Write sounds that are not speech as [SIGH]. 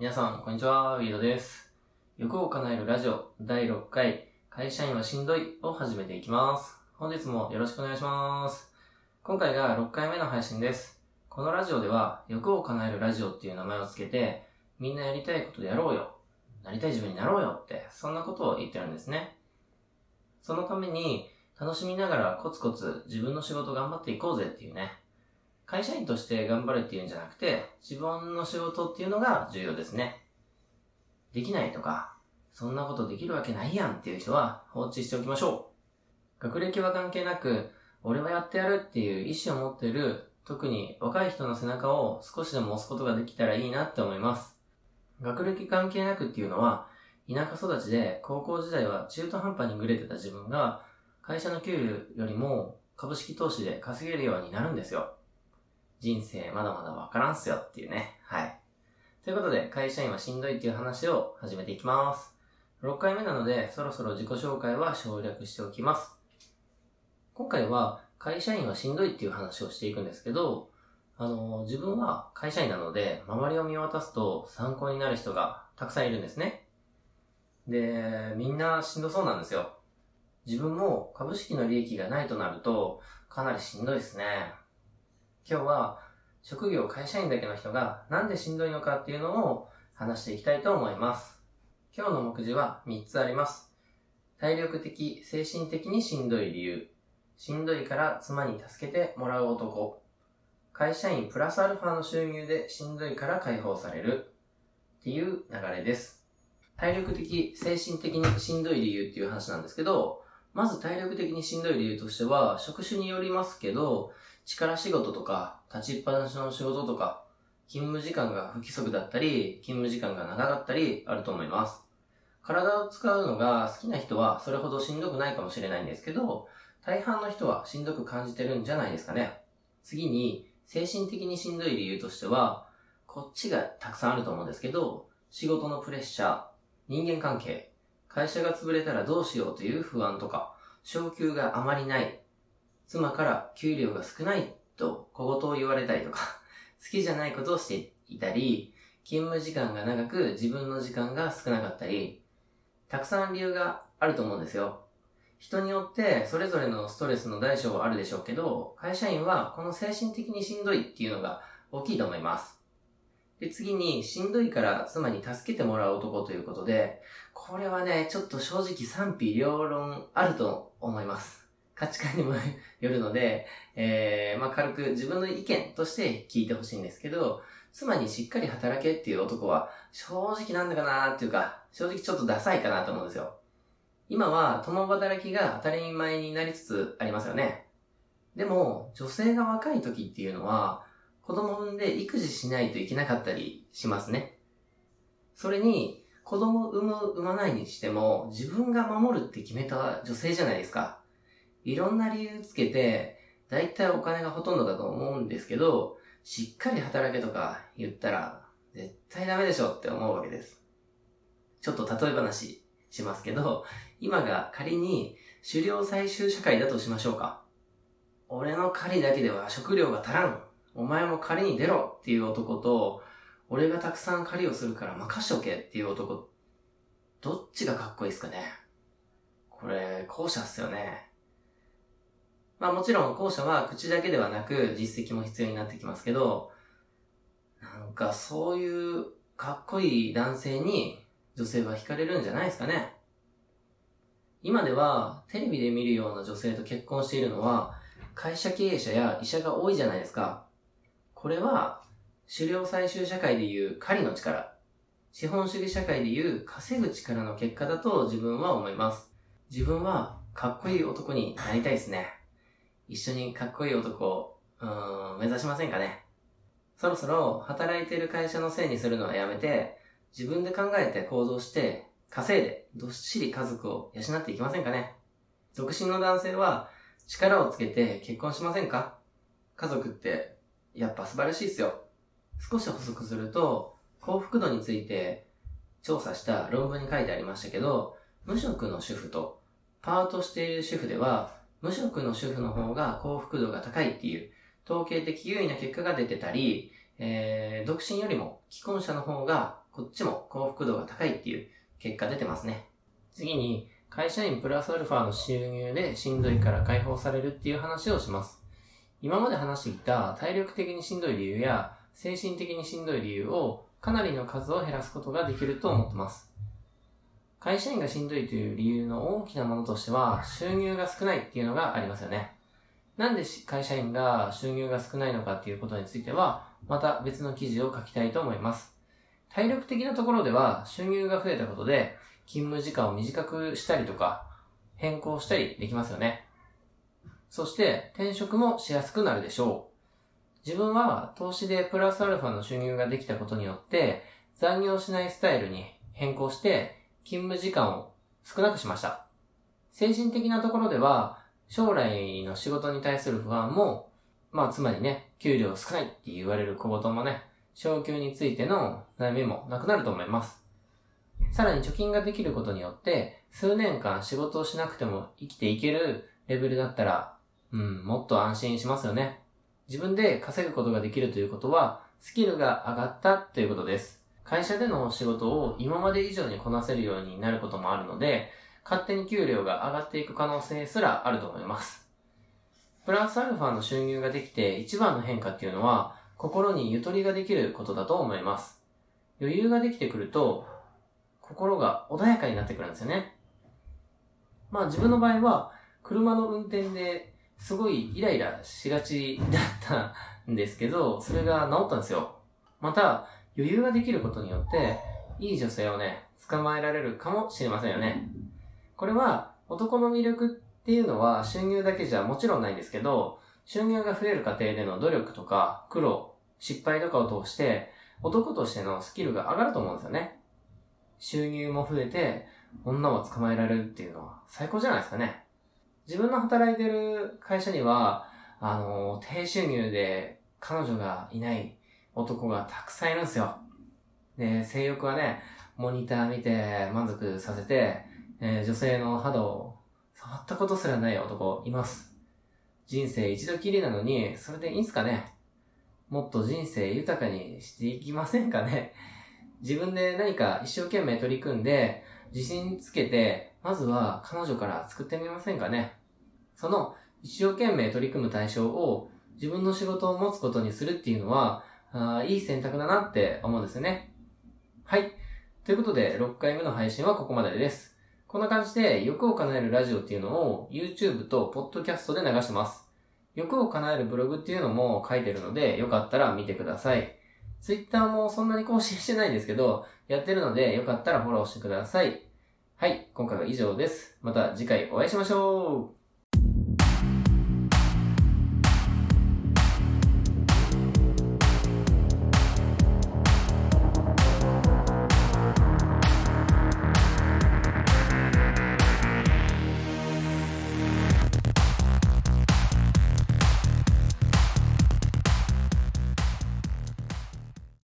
皆さん、こんにちは。ウィードです。欲を叶えるラジオ第6回、会社員はしんどいを始めていきます。本日もよろしくお願いします。今回が6回目の配信です。このラジオでは、欲を叶えるラジオっていう名前をつけて、みんなやりたいことやろうよ。なりたい自分になろうよって、そんなことを言ってるんですね。そのために、楽しみながらコツコツ自分の仕事頑張っていこうぜっていうね。会社員として頑張るっていうんじゃなくて、自分の仕事っていうのが重要ですね。できないとか、そんなことできるわけないやんっていう人は放置しておきましょう。学歴は関係なく、俺はやってやるっていう意志を持ってる、特に若い人の背中を少しでも押すことができたらいいなって思います。学歴関係なくっていうのは、田舎育ちで高校時代は中途半端にグレてた自分が、会社の給料よりも株式投資で稼げるようになるんですよ。人生まだまだわからんすよっていうね。はい。ということで、会社員はしんどいっていう話を始めていきます。6回目なので、そろそろ自己紹介は省略しておきます。今回は、会社員はしんどいっていう話をしていくんですけど、あの、自分は会社員なので、周りを見渡すと参考になる人がたくさんいるんですね。で、みんなしんどそうなんですよ。自分も株式の利益がないとなると、かなりしんどいですね。今日は職業会社員だけの人がなんでしんどいのかっていうのを話していきたいと思います。今日の目次は3つあります。体力的、精神的にしんどい理由。しんどいから妻に助けてもらう男。会社員プラスアルファの収入でしんどいから解放される。っていう流れです。体力的、精神的にしんどい理由っていう話なんですけど、まず体力的にしんどい理由としては、職種によりますけど、力仕事とか、立ちっぱなしの仕事とか、勤務時間が不規則だったり、勤務時間が長かったり、あると思います。体を使うのが好きな人はそれほどしんどくないかもしれないんですけど、大半の人はしんどく感じてるんじゃないですかね。次に、精神的にしんどい理由としては、こっちがたくさんあると思うんですけど、仕事のプレッシャー、人間関係、会社が潰れたらどうしようという不安とか、昇給があまりない、妻から給料が少ないと小言を言われたりとか、[LAUGHS] 好きじゃないことをしていたり、勤務時間が長く自分の時間が少なかったり、たくさん理由があると思うんですよ。人によってそれぞれのストレスの大小はあるでしょうけど、会社員はこの精神的にしんどいっていうのが大きいと思います。で、次に、しんどいから妻に助けてもらう男ということで、これはね、ちょっと正直賛否両論あると思います。価値観にも [LAUGHS] よるので、えー、まあ軽く自分の意見として聞いてほしいんですけど、妻にしっかり働けっていう男は、正直なんだかなーっていうか、正直ちょっとダサいかなと思うんですよ。今は共働きが当たり前になりつつありますよね。でも、女性が若い時っていうのは、子供産んで育児しないといけなかったりしますね。それに、子供産む、産まないにしても、自分が守るって決めた女性じゃないですか。いろんな理由つけて、だいたいお金がほとんどだと思うんですけど、しっかり働けとか言ったら、絶対ダメでしょって思うわけです。ちょっと例え話しますけど、今が仮に狩猟採集社会だとしましょうか。俺の狩りだけでは食料が足らん。お前も狩りに出ろっていう男と、俺がたくさん狩りをするから任しておけっていう男、どっちがかっこいいですかねこれ、後者っすよね。まあもちろん後者は口だけではなく実績も必要になってきますけど、なんかそういうかっこいい男性に女性は惹かれるんじゃないですかね。今ではテレビで見るような女性と結婚しているのは会社経営者や医者が多いじゃないですか。これは狩猟採集社会でいう狩りの力、資本主義社会でいう稼ぐ力の結果だと自分は思います。自分はかっこいい男になりたいですね。一緒にかっこいい男を、うーん、目指しませんかね？そろそろ働いてる会社のせいにするのはやめて、自分で考えて行動して、稼いで、どっしり家族を養っていきませんかね？独身の男性は、力をつけて結婚しませんか？家族って、やっぱ素晴らしいですよ。少し補足すると、幸福度について調査した論文に書いてありましたけど、無職の主婦とパートしている主婦では、無職の主婦の方が幸福度が高いっていう統計的優位な結果が出てたり、えー、独身よりも既婚者の方がこっちも幸福度が高いっていう結果出てますね。次に、会社員プラスアルファの収入でしんどいから解放されるっていう話をします。今まで話してきた体力的にしんどい理由や精神的にしんどい理由をかなりの数を減らすことができると思ってます。会社員がしんどいという理由の大きなものとしては収入が少ないっていうのがありますよね。なんで会社員が収入が少ないのかっていうことについては、また別の記事を書きたいと思います。体力的なところでは収入が増えたことで、勤務時間を短くしたりとか、変更したりできますよね。そして転職もしやすくなるでしょう。自分は投資でプラスアルファの収入ができたことによって、残業しないスタイルに変更して、勤務時間を少なくしました。精神的なところでは、将来の仕事に対する不安も、まあつまりね、給料少ないって言われる小言もね、昇給についての悩みもなくなると思います。さらに貯金ができることによって、数年間仕事をしなくても生きていけるレベルだったら、うん、もっと安心しますよね。自分で稼ぐことができるということは、スキルが上がったということです。会社での仕事を今まで以上にこなせるようになることもあるので、勝手に給料が上がっていく可能性すらあると思います。プラスアルファの収入ができて一番の変化っていうのは、心にゆとりができることだと思います。余裕ができてくると、心が穏やかになってくるんですよね。まあ自分の場合は、車の運転ですごいイライラしがちだったんですけど、それが治ったんですよ。また、余裕ができることによって、いい女性をね、捕まえられるかもしれませんよね。これは男の魅力っていうのは収入だけじゃもちろんないんですけど、収入が増える過程での努力とか苦労、失敗とかを通して男としてのスキルが上がると思うんですよね。収入も増えて女を捕まえられるっていうのは最高じゃないですかね。自分の働いてる会社には、あの、低収入で彼女がいない男がたくさんいるんですよ。で、性欲はね、モニター見て満足させて、えー、女性の肌を触ったことすらない男います。人生一度きりなのに、それでいいんすかね？もっと人生豊かにしていきませんかね？自分で何か一生懸命取り組んで、自信つけて、まずは彼女から作ってみませんかね？その一生懸命取り組む対象を自分の仕事を持つことにするっていうのは、あいい選択だなって思うんですよね。はい。ということで、6回目の配信はここまでです。こんな感じで欲を叶えるラジオっていうのを YouTube と Podcast で流してます。欲を叶えるブログっていうのも書いてるので、よかったら見てください。Twitter もそんなに更新してないんですけど、やってるので、よかったらフォローしてください。はい、今回は以上です。また次回お会いしましょう